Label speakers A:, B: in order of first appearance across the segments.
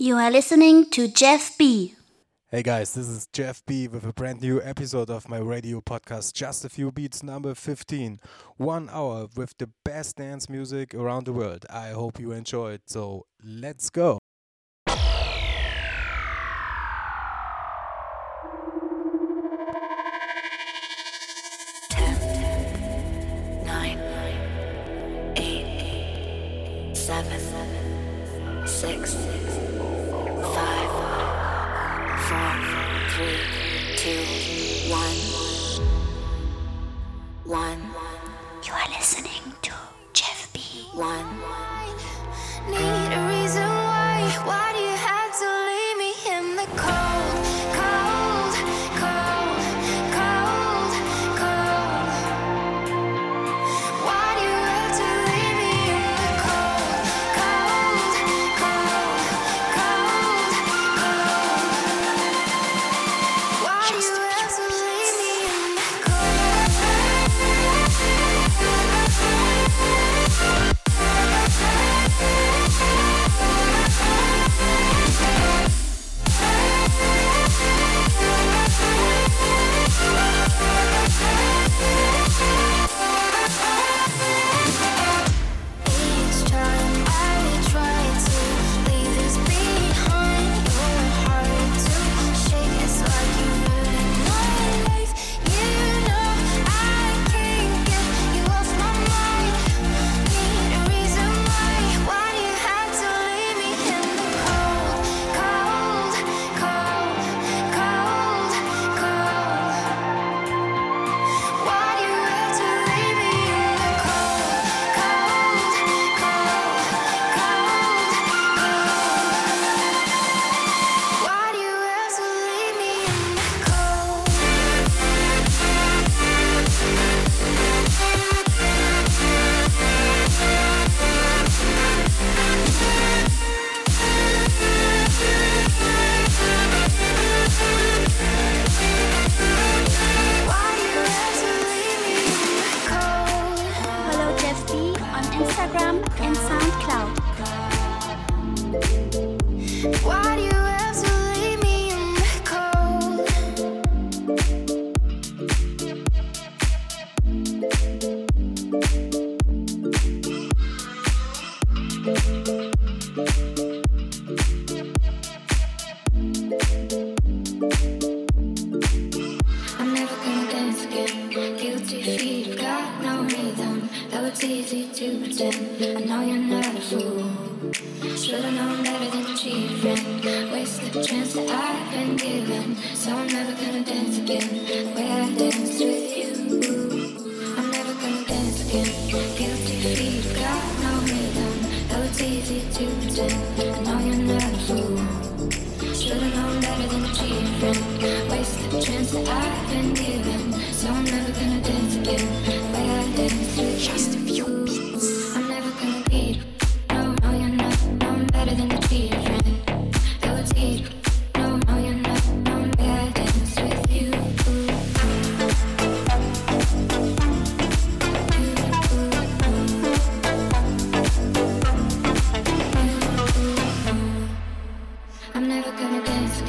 A: You are listening to Jeff B.
B: Hey guys, this is Jeff B with a brand new episode of my radio podcast, Just a Few Beats number 15. One hour with the best dance music around the world. I hope you enjoy it, so let's go.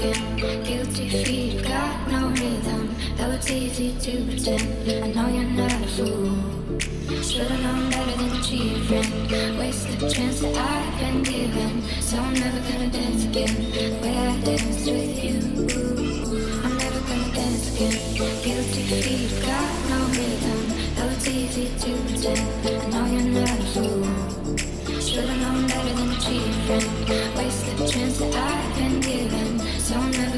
C: again. Guilty feet, got no rhythm. Though it's easy to pretend, I know you're not a fool. Should've known better than cheating. Waste the chance that I've been given. So I'm never gonna dance again the way I danced with you. I'm never gonna dance again. Guilty feet, got no rhythm. Though it's easy to pretend, I know you're not a fool. Should've known better than cheating. Waste the chance that I've been given.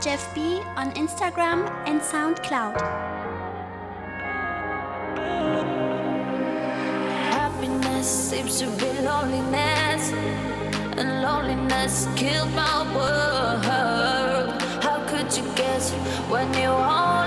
A: Jeff B on Instagram and SoundCloud.
D: Happiness seems to be loneliness, and loneliness killed my world. How could you guess when you?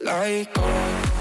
E: Like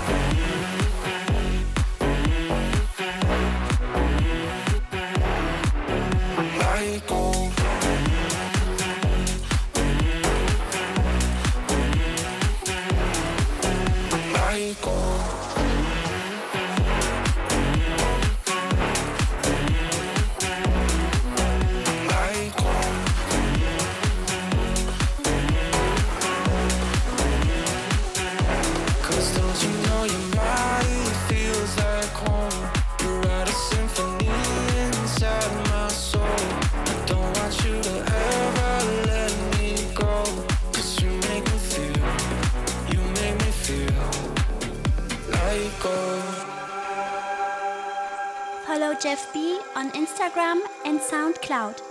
A: Jeff on Instagram and SoundCloud.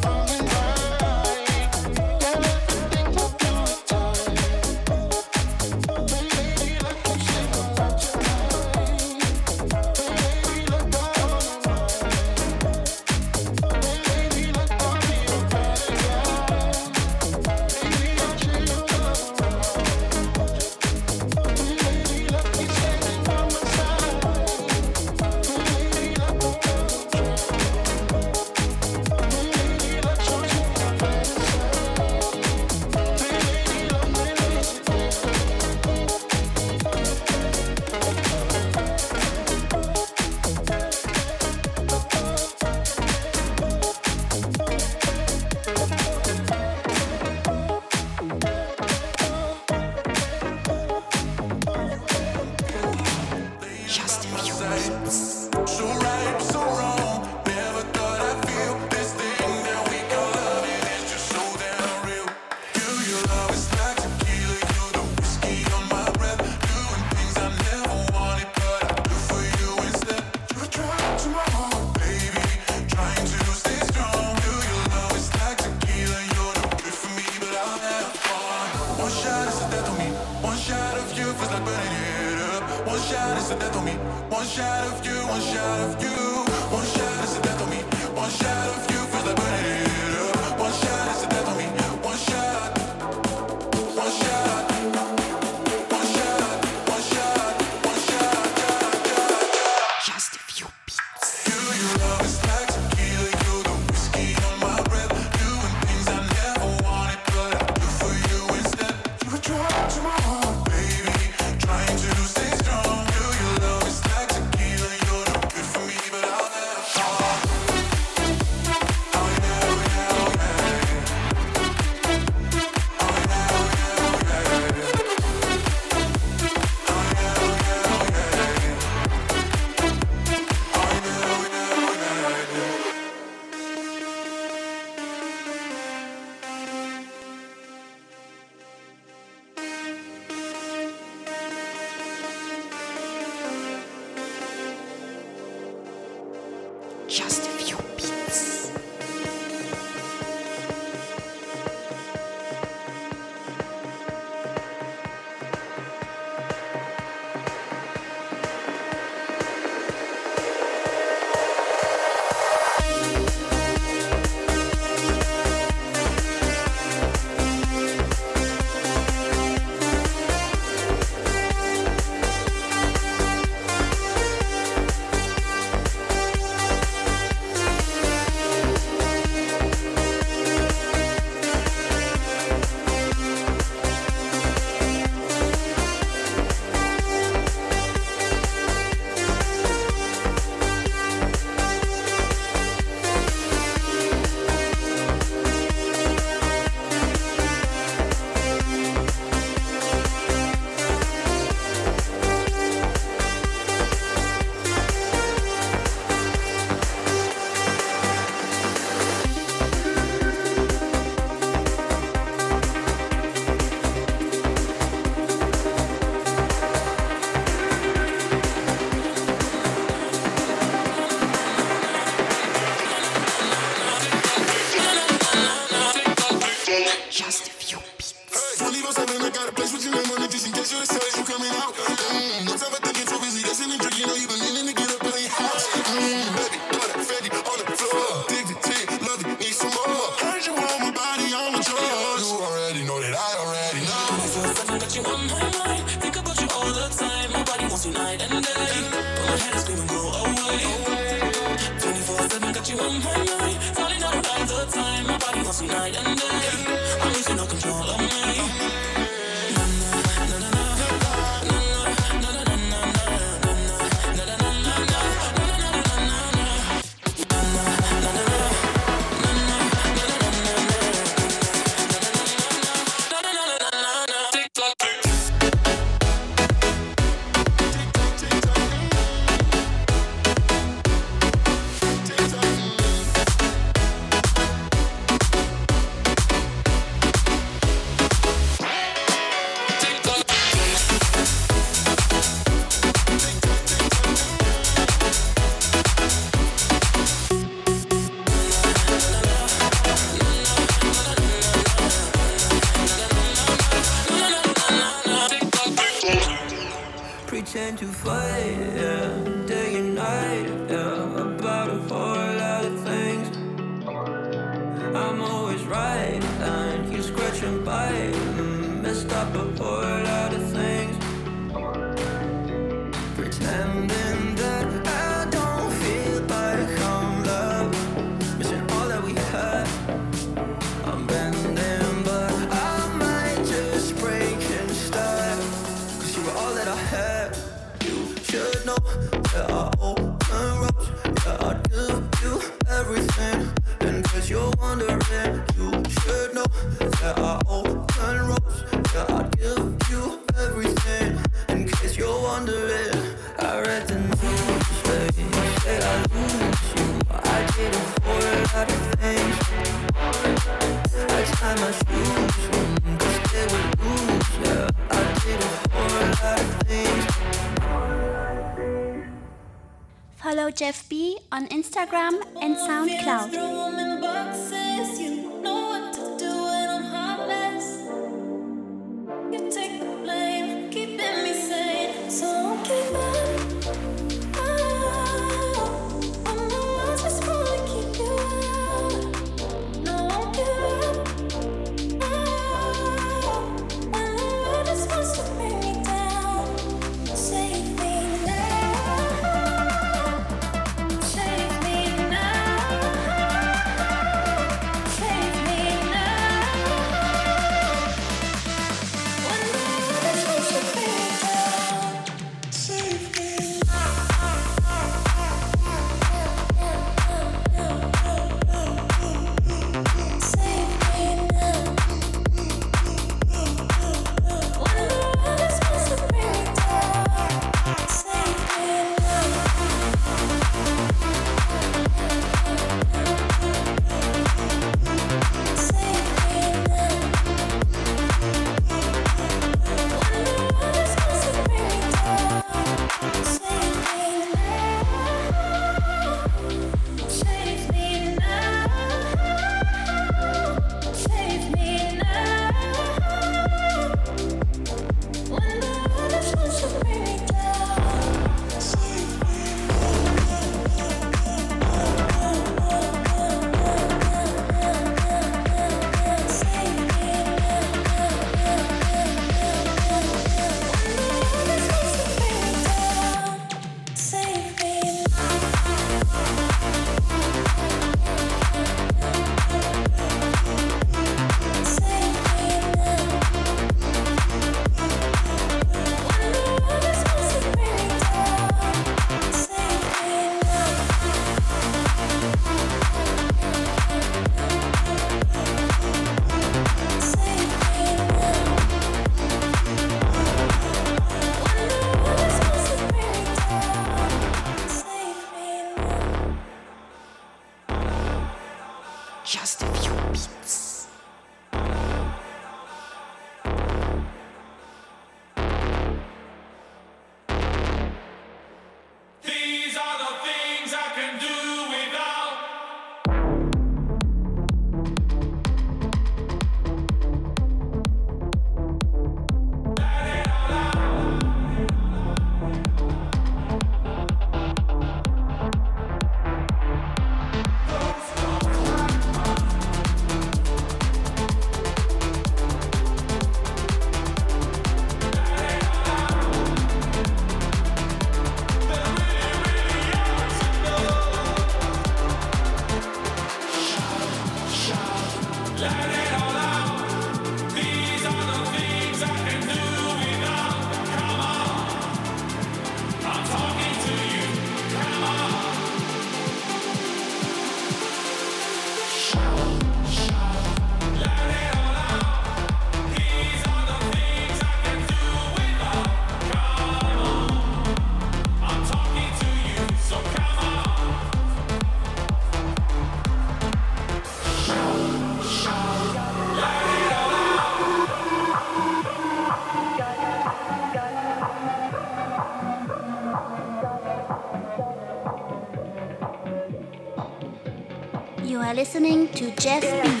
F: Listening to Jeff B.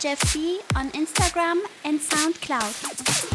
E: Jeff B on Instagram and SoundCloud.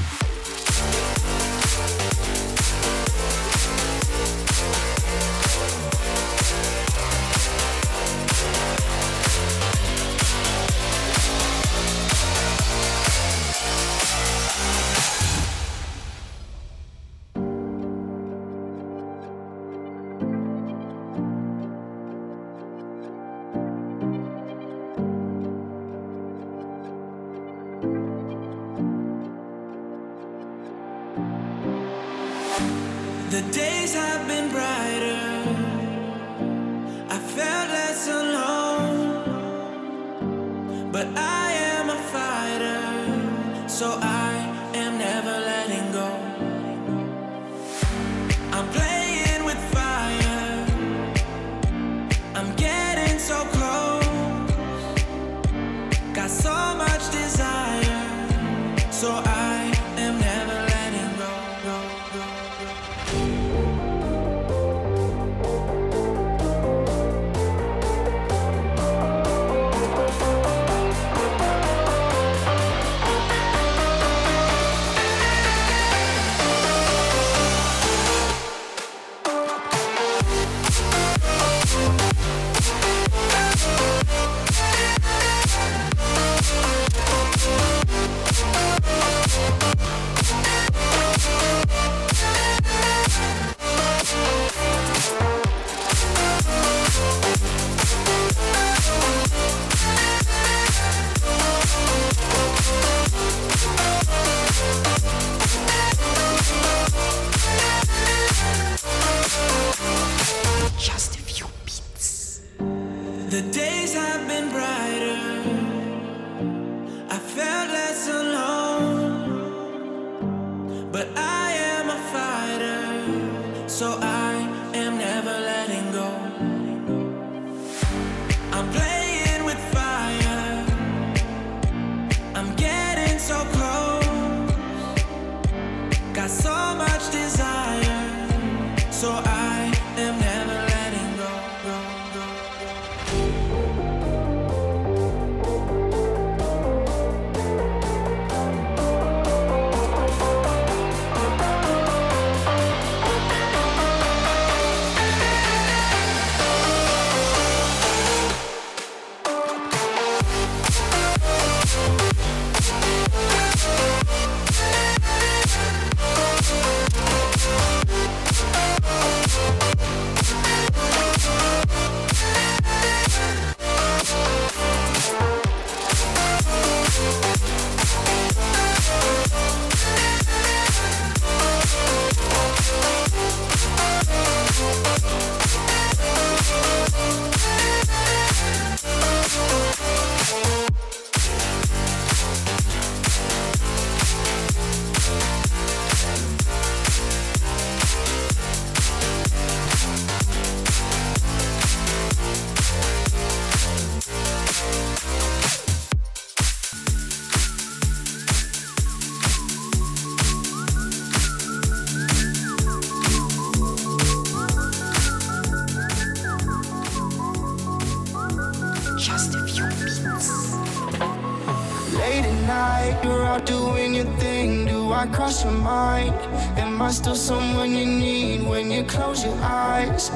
G: eyes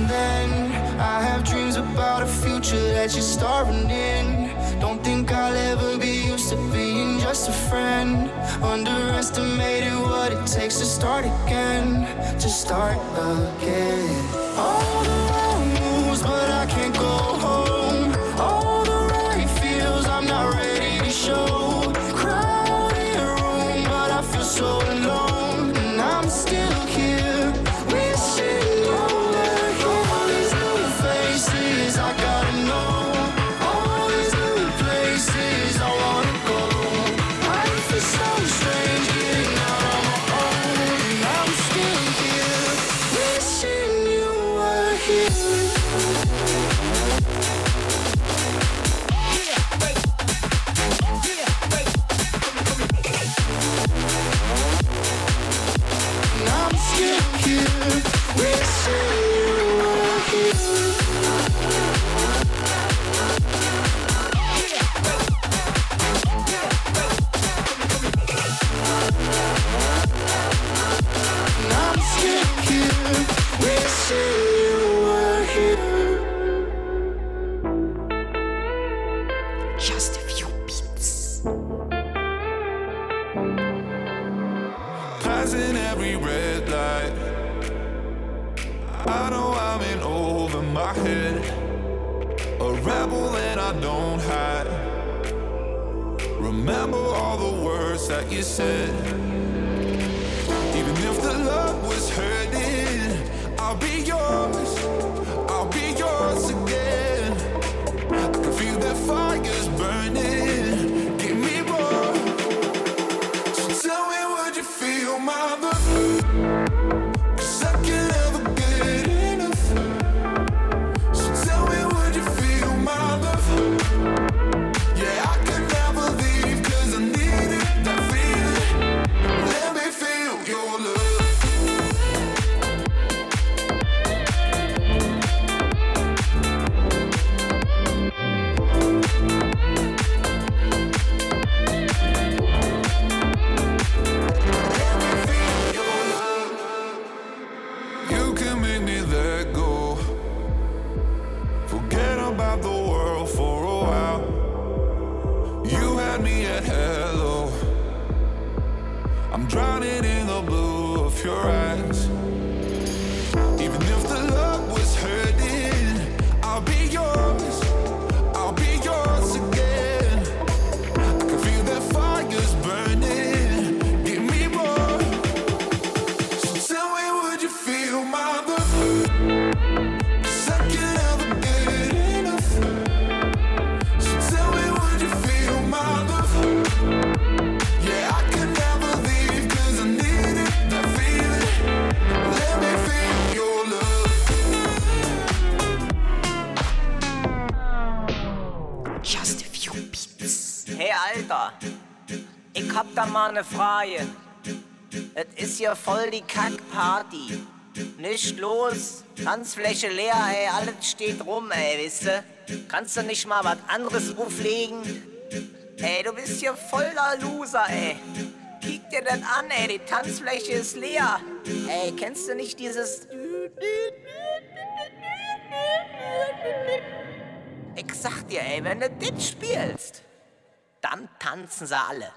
G: and then I have dreams about a future that you're starving in. Don't think I'll ever be used to being just a friend. Underestimated what it takes to start again, to start again. All the my
H: mal eine Frage. Es ist ja voll die Kackparty. Nicht los, Tanzfläche leer, ey, alles steht rum, ey, wisst ihr? Kannst du nicht mal was anderes auflegen? Ey, du bist hier voller Loser, ey. Kick dir das an, ey, die Tanzfläche ist leer. Ey, kennst du nicht dieses... Ich sag dir, ey, wenn du das spielst, dann tanzen sie alle.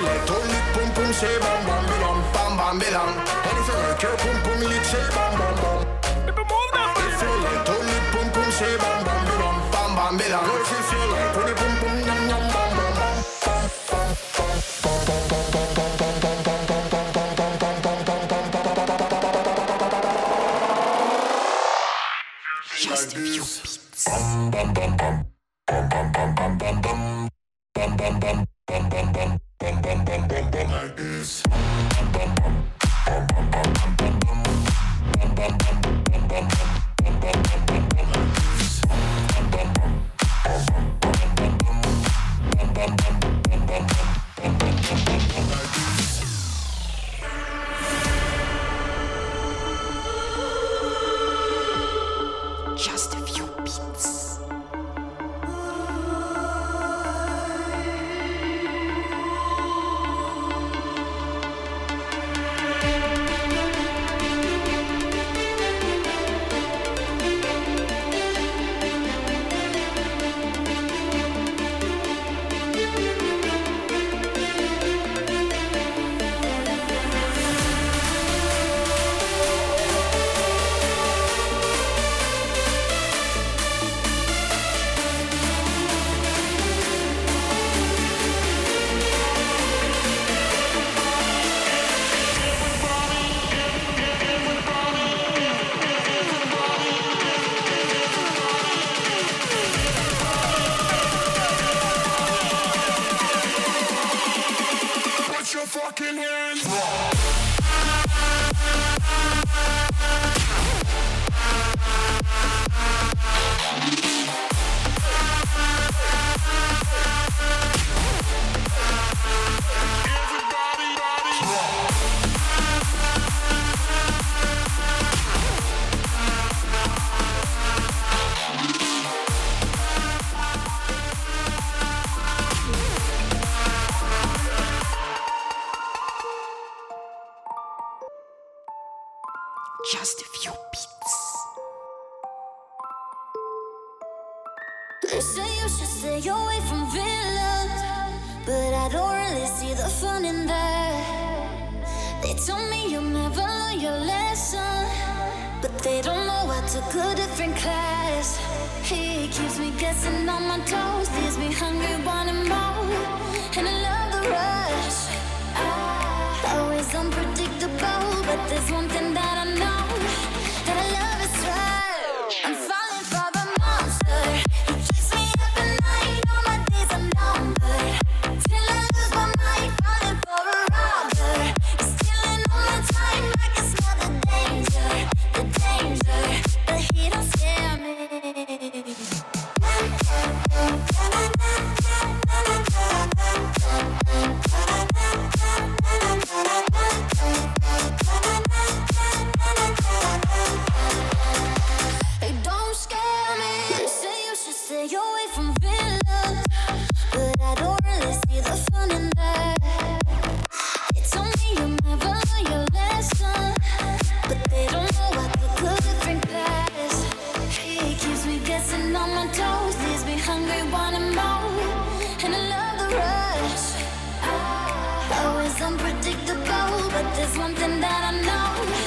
I: elektronik Pum pum şey bam bam bidam Bam bam bidam Hani sen ökör pum pum ilik şey bam bam bam Elektronik pum pum şey bam bam bidam Bam bam
F: bidam unpredictable, but there's one thing that I know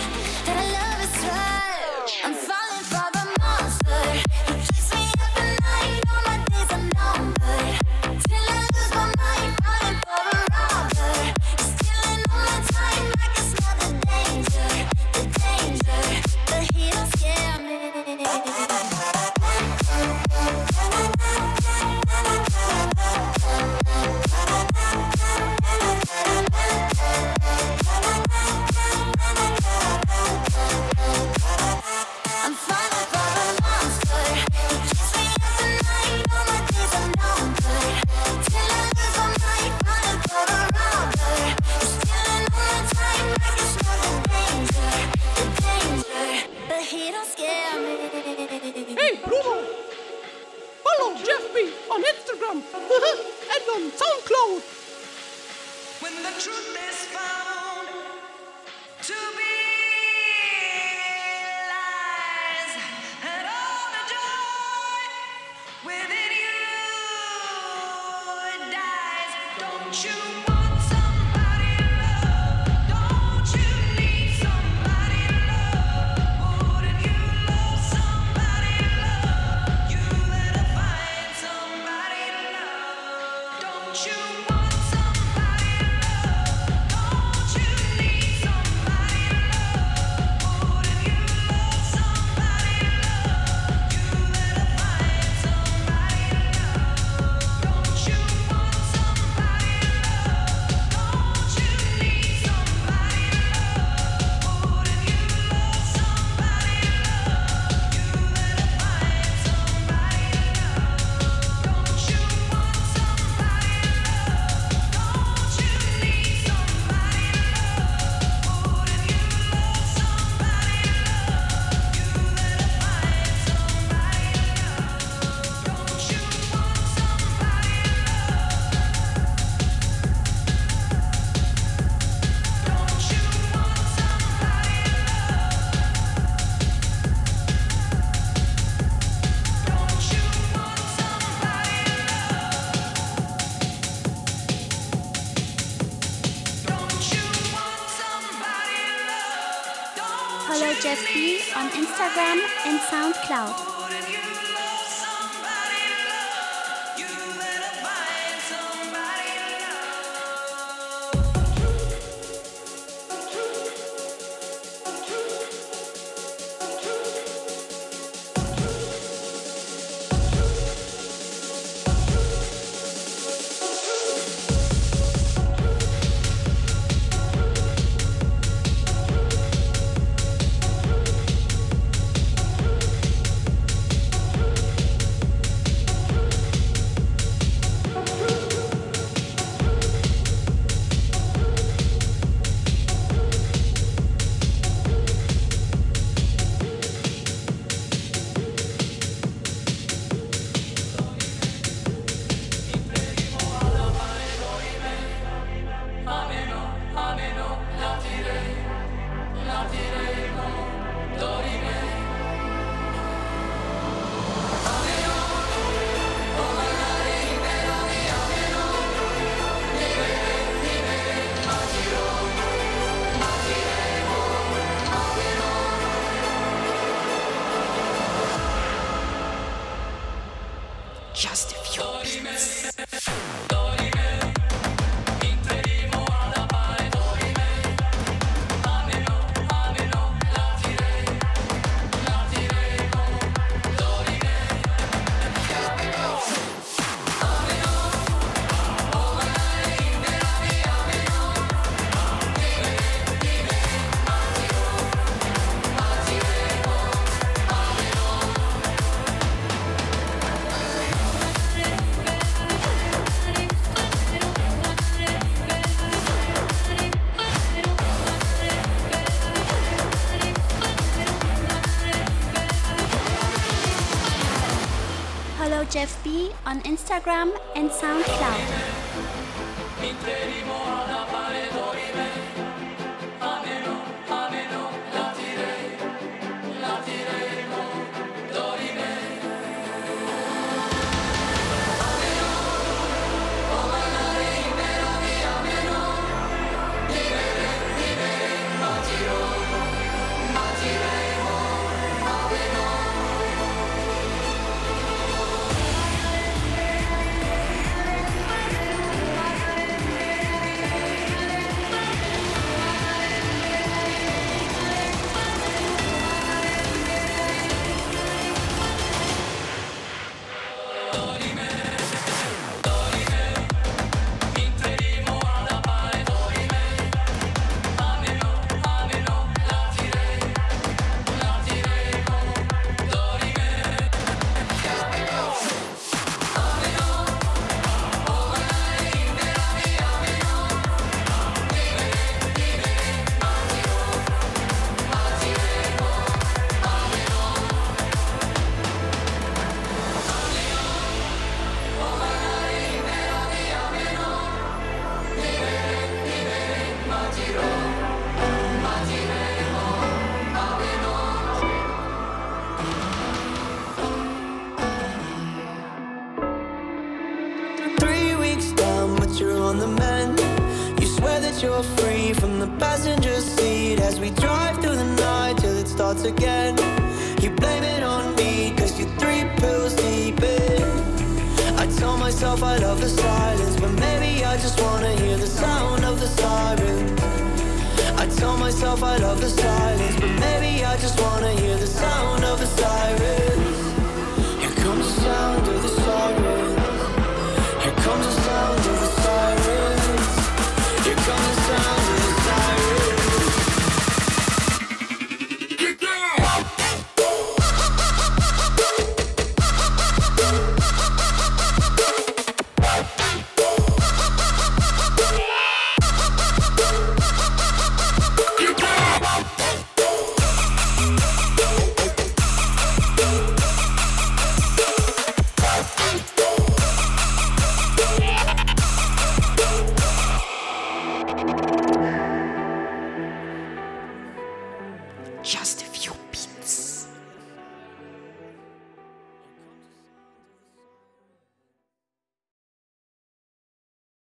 F: on
J: Instagram and SoundCloud.